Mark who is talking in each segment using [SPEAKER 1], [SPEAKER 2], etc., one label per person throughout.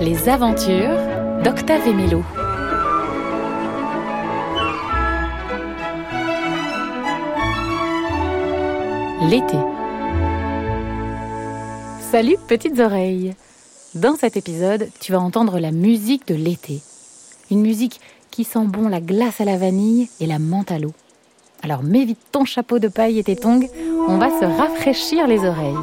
[SPEAKER 1] Les aventures d'Octave et. L'été. Salut petites oreilles. Dans cet épisode, tu vas entendre la musique de l'été. Une musique qui sent bon la glace à la vanille et la menthe à l'eau. Alors mets vite ton chapeau de paille et tes tongs, on va se rafraîchir les oreilles.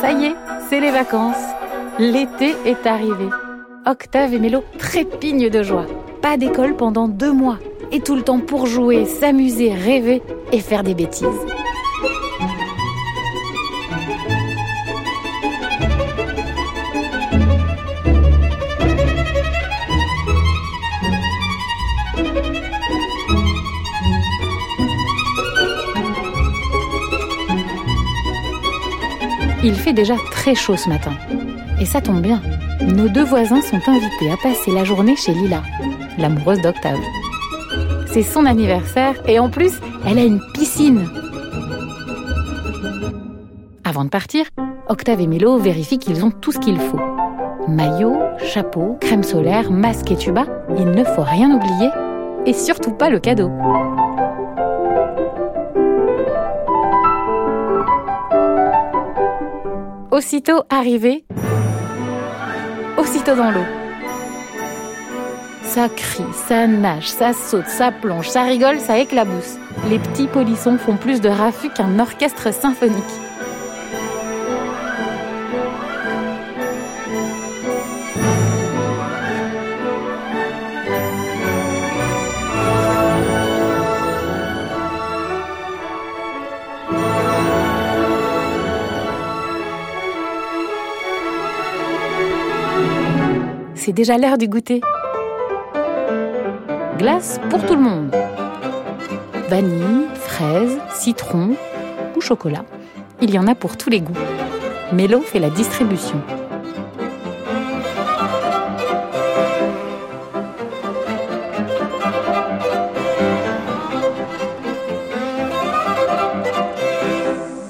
[SPEAKER 1] Ça y est, c'est les vacances. L'été est arrivé. Octave et Mélo trépignent de joie. Pas d'école pendant deux mois. Et tout le temps pour jouer, s'amuser, rêver et faire des bêtises. Il fait déjà très chaud ce matin. Et ça tombe bien. Nos deux voisins sont invités à passer la journée chez Lila, l'amoureuse d'Octave. C'est son anniversaire et en plus, elle a une piscine. Avant de partir, Octave et Mélo vérifient qu'ils ont tout ce qu'il faut. Maillot, chapeau, crème solaire, masque et tuba, il ne faut rien oublier. Et surtout pas le cadeau. Aussitôt arrivé, aussitôt dans l'eau. Ça crie, ça nage, ça saute, ça plonge, ça rigole, ça éclabousse. Les petits polissons font plus de raffus qu'un orchestre symphonique. C'est déjà l'heure du goûter. Glace pour tout le monde. Vanille, fraise, citron ou chocolat. Il y en a pour tous les goûts. Mélo fait la distribution.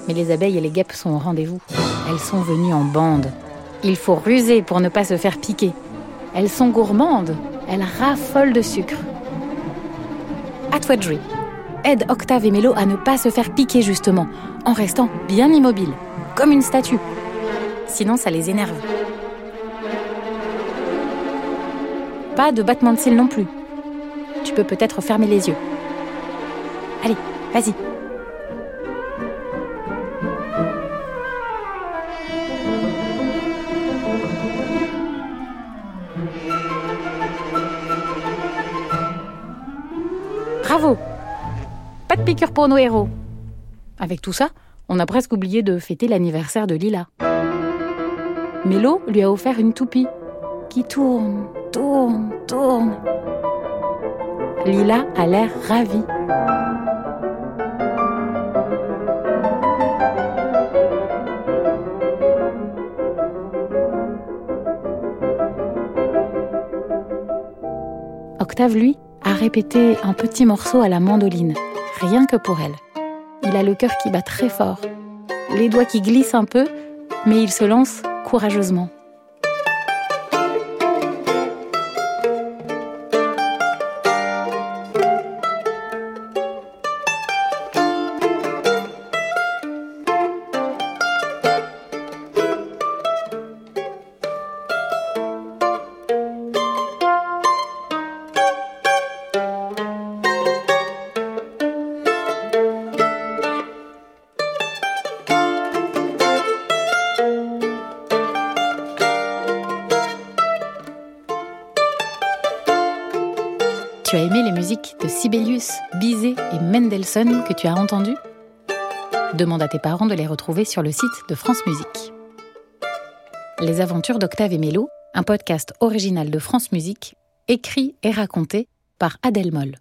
[SPEAKER 1] Mais les abeilles et les guêpes sont au rendez-vous. Elles sont venues en bande. Il faut ruser pour ne pas se faire piquer. Elles sont gourmandes, elles raffolent de sucre. Jouer. Aide Octave et Mélo à ne pas se faire piquer justement, en restant bien immobile, comme une statue. Sinon, ça les énerve. Pas de battement de cils non plus. Tu peux peut-être fermer les yeux. Allez, vas-y. Bravo Pas de piqûre pour nos héros. Avec tout ça, on a presque oublié de fêter l'anniversaire de Lila. Mélo lui a offert une toupie qui tourne, tourne, tourne. Lila a l'air ravie. Octave, lui, a répété un petit morceau à la mandoline, rien que pour elle. Il a le cœur qui bat très fort, les doigts qui glissent un peu, mais il se lance courageusement. Tu as aimé les musiques de Sibelius, Bizet et Mendelssohn que tu as entendues? Demande à tes parents de les retrouver sur le site de France Musique. Les aventures d'Octave et Mélo, un podcast original de France Musique, écrit et raconté par Adèle Moll.